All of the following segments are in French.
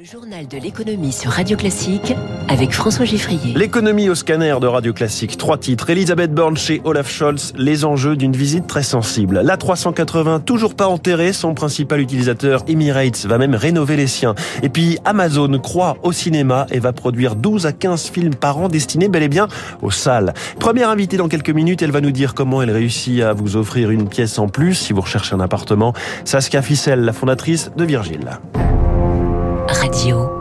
Le journal de l'économie sur Radio Classique avec François Giffrier. L'économie au scanner de Radio Classique. Trois titres. Elisabeth Borne chez Olaf Scholz. Les enjeux d'une visite très sensible. La 380 toujours pas enterrée. Son principal utilisateur Emirates va même rénover les siens. Et puis Amazon croit au cinéma et va produire 12 à 15 films par an destinés bel et bien aux salles. Première invitée dans quelques minutes. Elle va nous dire comment elle réussit à vous offrir une pièce en plus si vous recherchez un appartement. Saskia Fissel, la fondatrice de Virgile. Radio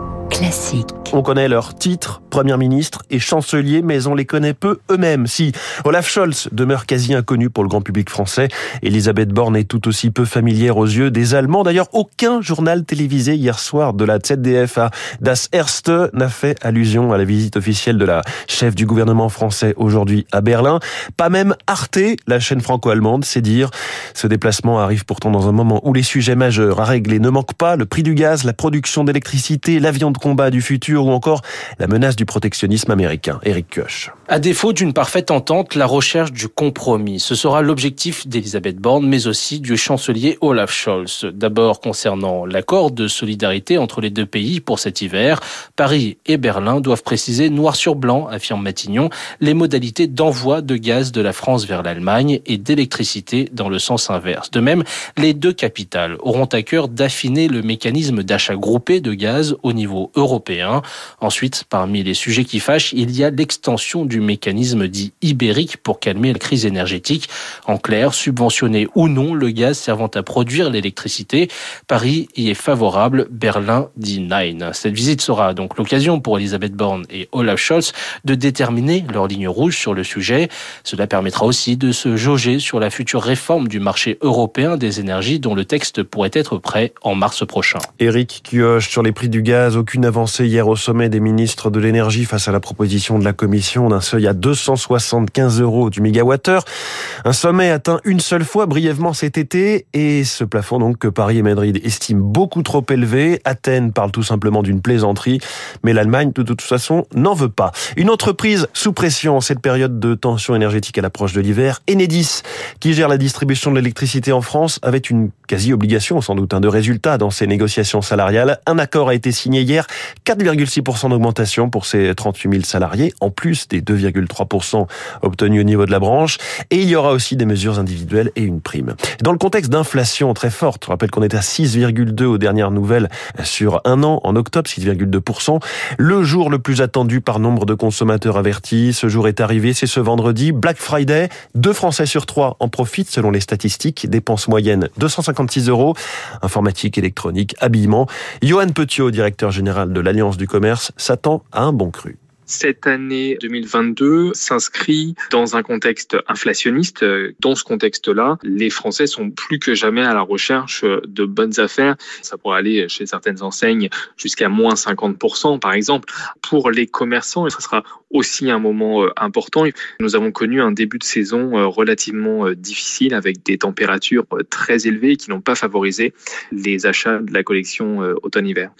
On connaît leurs titres, Premier ministre et chancelier, mais on les connaît peu eux-mêmes. Si Olaf Scholz demeure quasi inconnu pour le grand public français, Elisabeth Borne est tout aussi peu familière aux yeux des Allemands. D'ailleurs, aucun journal télévisé hier soir de la ZDF à Das Erste n'a fait allusion à la visite officielle de la chef du gouvernement français aujourd'hui à Berlin. Pas même Arte, la chaîne franco-allemande, c'est dire. Ce déplacement arrive pourtant dans un moment où les sujets majeurs à régler ne manquent pas, le prix du gaz, la production d'électricité, l'avion de combat du futur ou encore la menace du protectionnisme américain. Eric Koch. À défaut d'une parfaite entente, la recherche du compromis. Ce sera l'objectif d'Elisabeth Borne, mais aussi du chancelier Olaf Scholz. D'abord concernant l'accord de solidarité entre les deux pays pour cet hiver, Paris et Berlin doivent préciser noir sur blanc, affirme Matignon, les modalités d'envoi de gaz de la France vers l'Allemagne et d'électricité dans le sens inverse. De même, les deux capitales auront à cœur d'affiner le mécanisme d'achat groupé de gaz au niveau européen. Ensuite, parmi les sujets qui fâchent, il y a l'extension du mécanisme dit ibérique pour calmer la crise énergétique. En clair, subventionner ou non le gaz servant à produire l'électricité. Paris y est favorable, Berlin dit nein. Cette visite sera donc l'occasion pour Elisabeth Borne et Olaf Scholz de déterminer leur ligne rouge sur le sujet. Cela permettra aussi de se jauger sur la future réforme du marché européen des énergies dont le texte pourrait être prêt en mars prochain. Éric Kioche sur les prix du gaz, aucune avancée hier au sommet des ministres de l'énergie face à la proposition de la commission d'un seuil à 275 euros du mégawattheure. Un sommet atteint une seule fois brièvement cet été et ce plafond donc que Paris et Madrid estiment beaucoup trop élevé. Athènes parle tout simplement d'une plaisanterie, mais l'Allemagne de toute façon n'en veut pas. Une entreprise sous pression en cette période de tension énergétique à l'approche de l'hiver, Enedis, qui gère la distribution de l'électricité en France, avait une quasi-obligation sans doute de résultat dans ses négociations salariales. Un accord a été signé hier, 4,6% d'augmentation pour ses 38 000 salariés, en plus des 2,3% obtenus au niveau de la branche. Et il y aura aussi des mesures individuelles et une prime. Dans le contexte d'inflation très forte, je rappelle qu'on est à 6,2 aux dernières nouvelles sur un an, en octobre, 6,2%. Le jour le plus attendu par nombre de consommateurs avertis, ce jour est arrivé, c'est ce vendredi, Black Friday. Deux Français sur trois en profitent selon les statistiques. Dépenses moyennes 256 euros. Informatique, électronique, habillement. Johan Petiot, directeur général de l'Alliance du commerce, s'attend à un bon cru cette année 2022 s'inscrit dans un contexte inflationniste. Dans ce contexte-là, les Français sont plus que jamais à la recherche de bonnes affaires. Ça pourrait aller chez certaines enseignes jusqu'à moins 50% par exemple. Pour les commerçants, et ce sera aussi un moment important. Nous avons connu un début de saison relativement difficile avec des températures très élevées qui n'ont pas favorisé les achats de la collection automne-hiver.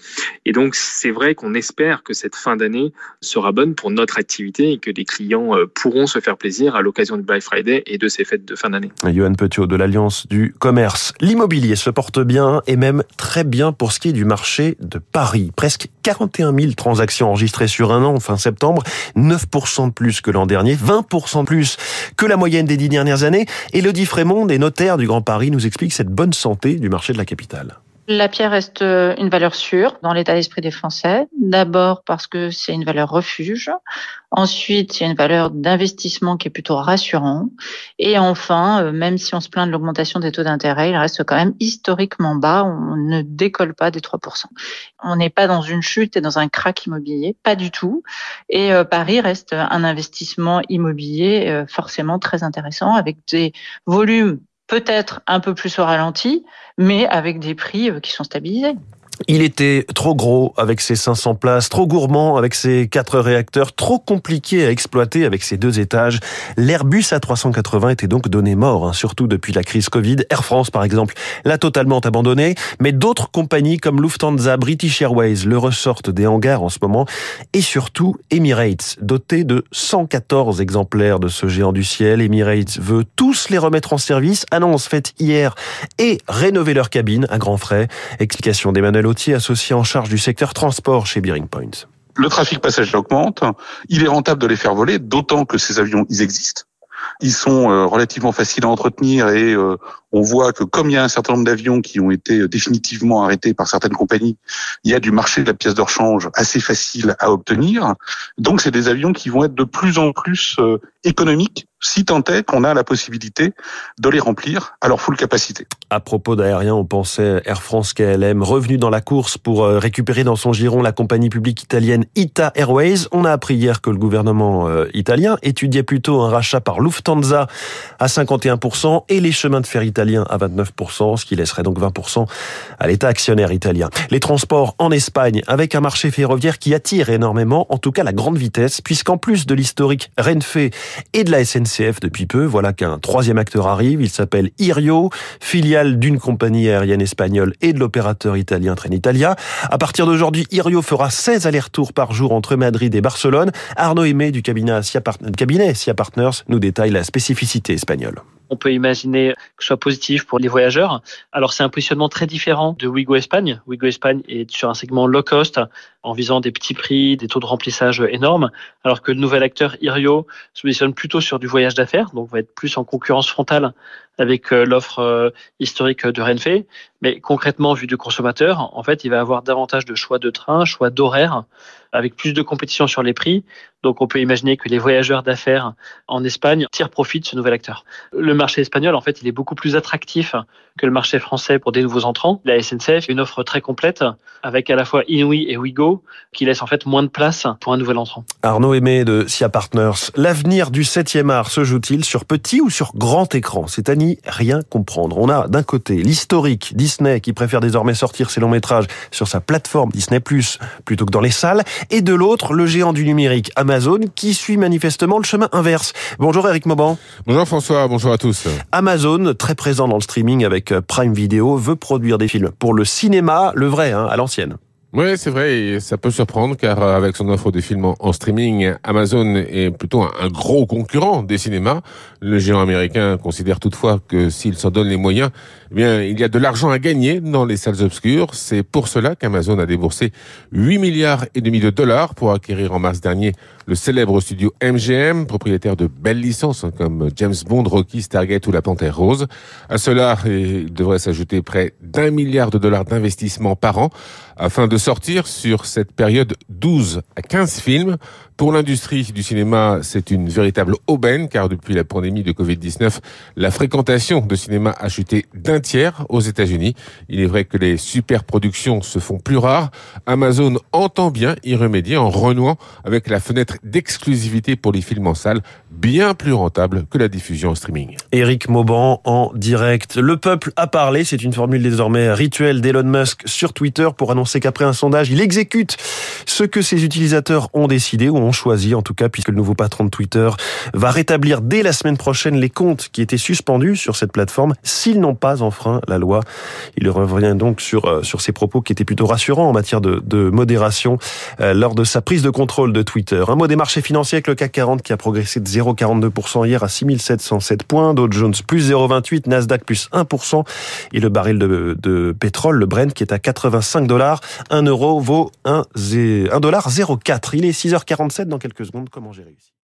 Et donc, c'est vrai qu'on espère que cette fin d'année sera bonne pour notre activité et que les clients euh, pourront se faire plaisir à l'occasion du Black Friday et de ces fêtes de fin d'année. Johan Petiot de l'Alliance du commerce. L'immobilier se porte bien et même très bien pour ce qui est du marché de Paris. Presque 41 000 transactions enregistrées sur un an fin septembre, 9% de plus que l'an dernier, 20% de plus que la moyenne des dix dernières années. Elodie Frémond, des notaires du Grand Paris, nous explique cette bonne santé du marché de la capitale. La pierre reste une valeur sûre dans l'état d'esprit des Français. D'abord parce que c'est une valeur refuge. Ensuite, c'est une valeur d'investissement qui est plutôt rassurant. Et enfin, euh, même si on se plaint de l'augmentation des taux d'intérêt, il reste quand même historiquement bas. On ne décolle pas des 3%. On n'est pas dans une chute et dans un crack immobilier, pas du tout. Et euh, Paris reste un investissement immobilier euh, forcément très intéressant avec des volumes peut-être un peu plus au ralenti, mais avec des prix euh, qui sont stabilisés. Il était trop gros avec ses 500 places, trop gourmand avec ses quatre réacteurs, trop compliqué à exploiter avec ses deux étages. L'Airbus A380 était donc donné mort, hein, surtout depuis la crise Covid. Air France, par exemple, l'a totalement abandonné, mais d'autres compagnies comme Lufthansa, British Airways le ressortent des hangars en ce moment, et surtout Emirates, doté de 114 exemplaires de ce géant du ciel. Emirates veut tous les remettre en service, annonce faite hier, et rénover leur cabine à grands frais. Explication d'Emmanuel Associé en charge du secteur transport chez Bearing Point. Le trafic passager augmente. Il est rentable de les faire voler, d'autant que ces avions, ils existent. Ils sont euh, relativement faciles à entretenir et euh, on voit que comme il y a un certain nombre d'avions qui ont été définitivement arrêtés par certaines compagnies, il y a du marché de la pièce de rechange assez facile à obtenir. Donc c'est des avions qui vont être de plus en plus euh, économiques si tant est qu'on a la possibilité de les remplir à leur full capacité. À propos d'aérien, on pensait Air France KLM revenu dans la course pour euh, récupérer dans son giron la compagnie publique italienne Ita Airways. On a appris hier que le gouvernement euh, italien étudiait plutôt un rachat par Lufthansa à 51% et les chemins de fer italiens à 29%, ce qui laisserait donc 20% à l'État actionnaire italien. Les transports en Espagne avec un marché ferroviaire qui attire énormément, en tout cas la grande vitesse, puisqu'en plus de l'historique Renfe et de la SNCF, Depuis peu. Voilà qu'un troisième acteur arrive. Il s'appelle Irio, filiale d'une compagnie aérienne espagnole et de l'opérateur italien Trenitalia. À partir d'aujourd'hui, Irio fera 16 allers-retours par jour entre Madrid et Barcelone. Arnaud Aimé du cabinet Sia Partners nous détaille la spécificité espagnole on peut imaginer que ce soit positif pour les voyageurs. Alors c'est un positionnement très différent de Wigo Espagne. Wigo Espagne est sur un segment low cost en visant des petits prix, des taux de remplissage énormes, alors que le nouvel acteur Irio se positionne plutôt sur du voyage d'affaires, donc va être plus en concurrence frontale avec euh, l'offre euh, historique de Renfe. Mais concrètement, vu du consommateur, en fait, il va avoir davantage de choix de train, choix d'horaire, avec plus de compétition sur les prix. Donc, on peut imaginer que les voyageurs d'affaires en Espagne tirent profit de ce nouvel acteur. Le marché espagnol, en fait, il est beaucoup plus attractif que le marché français pour des nouveaux entrants. La SNCF une offre très complète avec à la fois Inouï et Ouigo qui laisse en fait moins de place pour un nouvel entrant. Arnaud Aimé de SIA Partners. L'avenir du 7e art se joue-t-il sur petit ou sur grand écran? C'est à ni rien comprendre. On a d'un côté l'historique Disney qui préfère désormais sortir ses longs métrages sur sa plateforme Disney plutôt que dans les salles et de l'autre le géant du numérique Amazon qui suit manifestement le chemin inverse. Bonjour Eric Mauban. Bonjour François, bonjour à tous. Amazon, très présent dans le streaming avec Prime Video, veut produire des films pour le cinéma, le vrai, hein, à l'ancienne. Oui, c'est vrai, ça peut surprendre car euh, avec son offre de films en streaming, Amazon est plutôt un, gros concurrent des cinémas. Le géant américain considère toutefois que s'il s'en donne les moyens, eh bien, il y a de l'argent à gagner dans les salles obscures. C'est pour cela qu'Amazon a déboursé 8 milliards et demi de dollars pour acquérir en mars dernier le célèbre studio MGM, propriétaire de belles licences hein, comme James Bond, Rocky, Stargate ou La Panthère Rose. À cela, il devrait s'ajouter près d'un milliard de dollars d'investissement par an afin de sortir sur cette période 12 à 15 films. Pour l'industrie du cinéma, c'est une véritable aubaine car depuis la pandémie de Covid-19, la fréquentation de cinéma a chuté d'un tiers aux États-Unis. Il est vrai que les superproductions se font plus rares. Amazon entend bien y remédier en renouant avec la fenêtre d'exclusivité pour les films en salle, bien plus rentable que la diffusion en streaming. Eric Mauban en direct. Le peuple a parlé, c'est une formule désormais rituelle d'Elon Musk sur Twitter pour annoncer qu'après un sondage, il exécute ce que ses utilisateurs ont décidé ou ont choisi, en tout cas, puisque le nouveau patron de Twitter va rétablir dès la semaine prochaine les comptes qui étaient suspendus sur cette plateforme s'ils n'ont pas enfreint la loi. Il revient donc sur, euh, sur ses propos qui étaient plutôt rassurants en matière de, de modération euh, lors de sa prise de contrôle de Twitter. Un mot des marchés financiers avec le CAC 40 qui a progressé de 0,42% hier à 6707 points, Dow Jones plus 0,28, Nasdaq plus 1% et le baril de, pétrole, le Brent qui est à 85 dollars, 1 euro vaut 1, 1 dollar 0,4. Il est 6h47 dans quelques secondes. Comment j'ai réussi